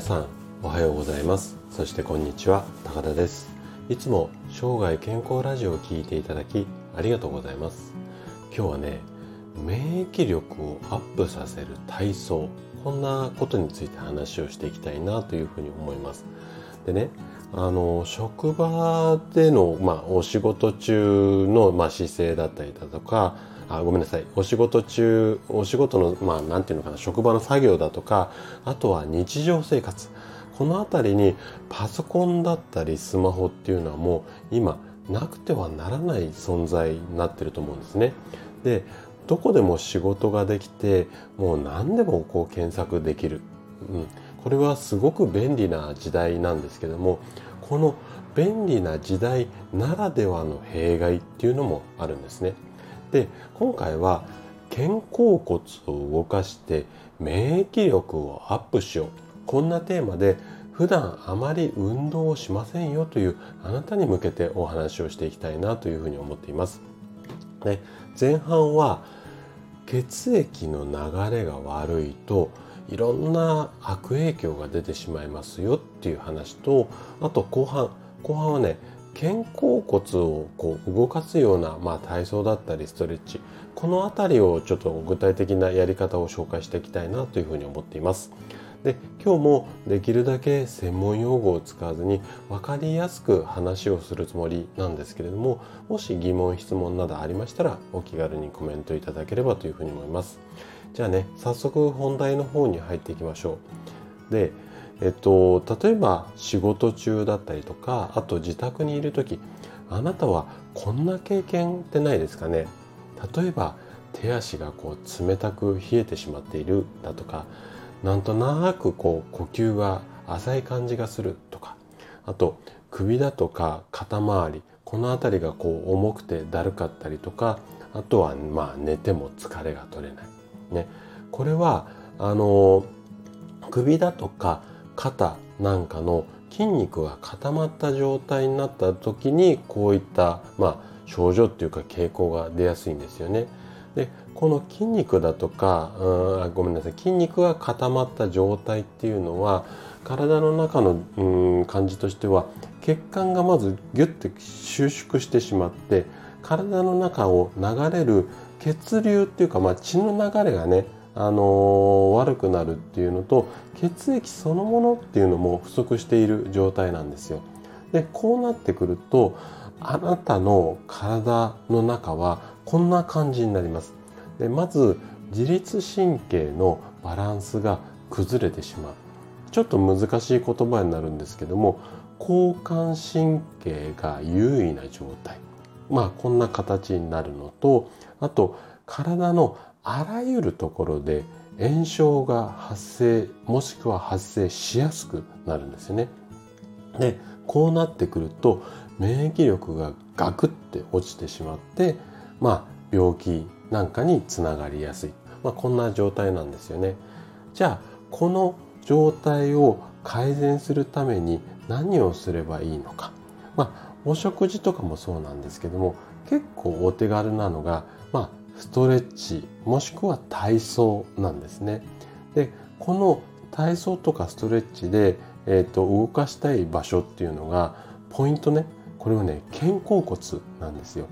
さんおはようございます。そしてこんにちは高田です。いつも生涯健康ラジオを聴いていただきありがとうございます。今日はね免疫力をアップさせる体操こんなことについて話をしていきたいなというふうに思います。でねあの職場での、まあ、お仕事中の、まあ、姿勢だったりだとかあごめんなさいお仕事中お仕事のまあなんていうのかな職場の作業だとかあとは日常生活この辺りにパソコンだったりスマホっていうのはもう今なくてはならない存在になってると思うんですね。でどこでも仕事ができてもう何でもこう検索できる、うん、これはすごく便利な時代なんですけどもこの便利な時代ならではの弊害っていうのもあるんですね。で今回は肩甲骨を動かして免疫力をアップしようこんなテーマで普段あまり運動をしませんよというあなたに向けてお話をしていきたいなというふうに思っています。で前半は血液の流れが悪いといろんな悪影響が出てしまいますよっていう話とあと後半後半はね肩甲骨をこう動かすような、まあ、体操だったりストレッチこの辺りをちょっと具体的なやり方を紹介していきたいなというふうに思っています。で今日もできるだけ専門用語を使わずに分かりやすく話をするつもりなんですけれどももし疑問質問などありましたらお気軽にコメントいただければというふうに思いますじゃあね早速本題の方に入っていきましょうでえっと、例えば仕事中だったりとかあと自宅にいる時あなたはこんな経験ってないですかね？例えば手足がこう冷たく冷えてしまっているだとかなんとなくこう呼吸が浅い感じがするとかあと首だとか肩周りこの辺りがこう重くてだるかったりとかあとはまあ寝ても疲れが取れない。ね、これはあの首だとか肩なんかの筋肉が固まった状態になった時にこういった、まあ、症状っていうか傾向が出やすいんですよね。でこの筋肉だとかうんごめんなさい筋肉が固まった状態っていうのは体の中のうん感じとしては血管がまずギュッて収縮してしまって体の中を流れる血流っていうか、まあ、血の流れがねあの悪くなるっていうのと血液そのものっていうのも不足している状態なんですよ。でこうなってくるとあなたの体の中はこんな感じになります。でまず自律神経のバランスが崩れてしまう。ちょっと難しい言葉になるんですけども交感神経が優位な状態まあこんな形になるのとあと体のあらゆるところで炎症が発生もしくは発生しやすくなるんですよね。でこうなってくると免疫力がガクって落ちてしまってまあ病気なんかにつながりやすい、まあ、こんな状態なんですよね。じゃあこの状態を改善するために何をすればいいのか。まあお食事とかもそうなんですけども結構お手軽なのが、まあ、ストレッチもしくは体操なんですね。でこの体操とかストレッチで、えーと、動かしたい場所っていうのがポイントねこれはね肩甲骨なんですよ。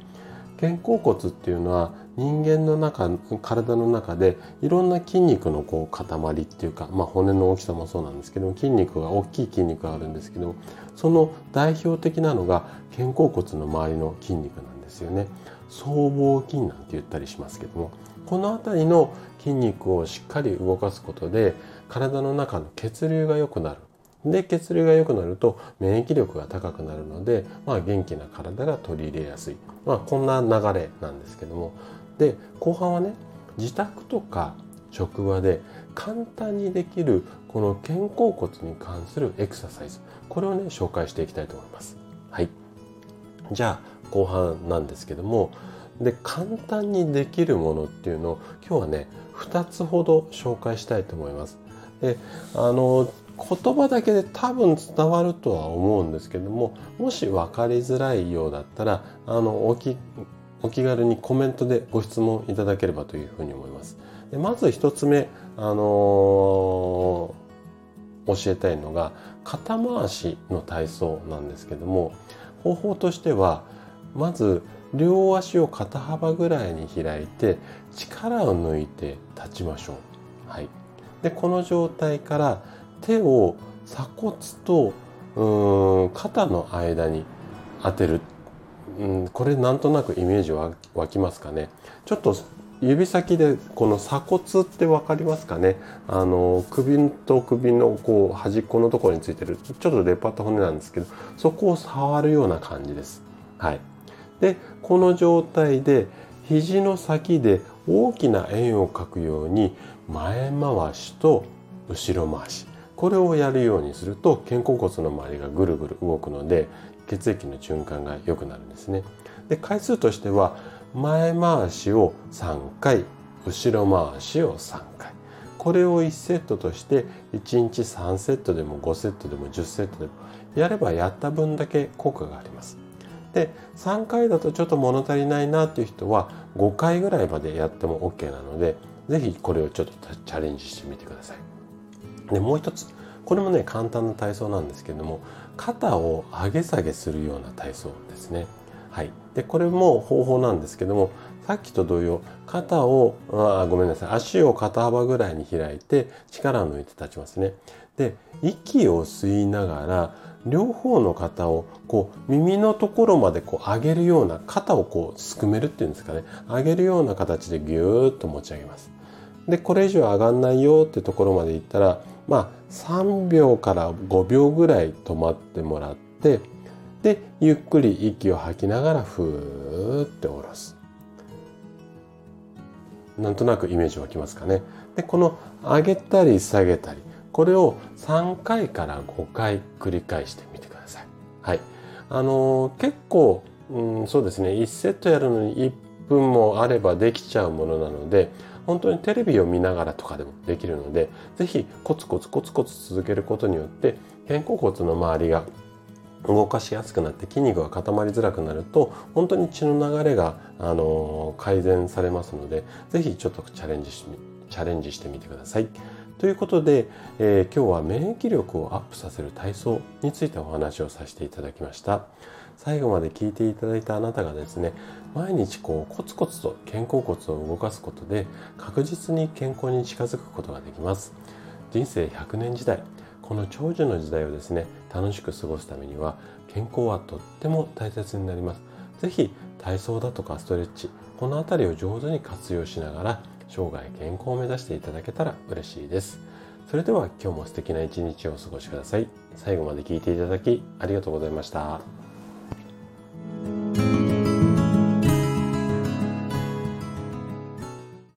肩甲骨っていうのは人間の中体の中でいろんな筋肉のこう塊っていうか、まあ、骨の大きさもそうなんですけど筋肉が大きい筋肉があるんですけどその代表的なのが肩甲骨の周りの筋肉なんですよね。僧帽筋なんて言ったりしますけどもこの辺りの筋肉をしっかり動かすことで体の中の血流が良くなる。で血流が良くなると免疫力が高くなるので、まあ、元気な体が取り入れやすい、まあ、こんな流れなんですけども。で後半はね自宅とか職場で簡単にできるこの肩甲骨に関するエクササイズ。これをね紹介していきたいと思います。はい、じゃあ後半なんですけどもで簡単にできるものっていうのを今日はね2つほど紹介したいと思います。であの言葉だけで多分伝わるとは思うんですけどももし分かりづらいようだったらあのおきお気軽にコメントでご質問いただければというふうに思います。でまず1つ目、あのー、教えたいのが肩回しの体操なんですけども方法としてはまず両足を肩幅ぐらいに開いて力を抜いて立ちましょう。はい、でこの状態から手を鎖骨とうん肩の間に当てる、うん、これなんとなくイメージ湧きますかねちょっと指先でこの鎖骨って分かりますかねあの首と首のこう端っこのところについてるちょっと出っ張った骨なんですけどそこを触るような感じです。はい、でこの状態で肘の先で大きな円を描くように前回しと後ろ回しこれをやるようにすると肩甲骨の周りがぐるぐる動くので血液の循環が良くなるんですね。で回数としては前回しを3回後ろ回しを3回これを1セットとして1日3セットでも5セットでも10セットでもやればやった分だけ効果があります。で3回だとちょっと物足りないなっていう人は5回ぐらいまでやっても OK なので是非これをちょっとチャレンジしてみてください。でもう一つこれもね簡単な体操なんですけども肩を上げ下げするような体操ですね。はい、でこれも方法なんですけどもさっきと同様肩をあごめんなさい足を肩幅ぐらいに開いて力を抜いて立ちますね。で息を吸いながら両方の肩をこう耳のところまでこう上げるような肩をこうすくめるっていうんですかね上げるような形でぎゅーっと持ち上げます。でこれ以上上がんないよってところまでいったらまあ3秒から5秒ぐらい止まってもらってでゆっくり息を吐きながらふーって下ろす。なんとなくイメージ湧きますかね。でこの上げたり下げたりこれを3回から5回繰り返してみてください。はい。あの、結構、うん、そうですね、1セットやるのに1分もあればできちゃうものなので、本当にテレビを見ながらとかでもできるので、ぜひコツコツコツコツ続けることによって、肩甲骨の周りが動かしやすくなって筋肉が固まりづらくなると本当に血の流れが、あの改善されますので是非ちょっとチャレンジしチャレンジしてみてください。ということで、えー、今日は免疫力をアップさせる体操についてお話をさせていただきました。最後まで聞いていただいたあなたがですね、毎日こうコツコツと肩甲骨を動かすことで確実に健康に近づくことができます。人生100年時代、この長寿の時代をですね、楽しく過ごすためには健康はとっても大切になります。是非体操だとかストレッチ、この辺りを上手に活用しながら生涯健康を目指していただけたら嬉しいです。それでは今日も素敵な一日をお過ごしください。最後まで聞いていただきありがとうございました。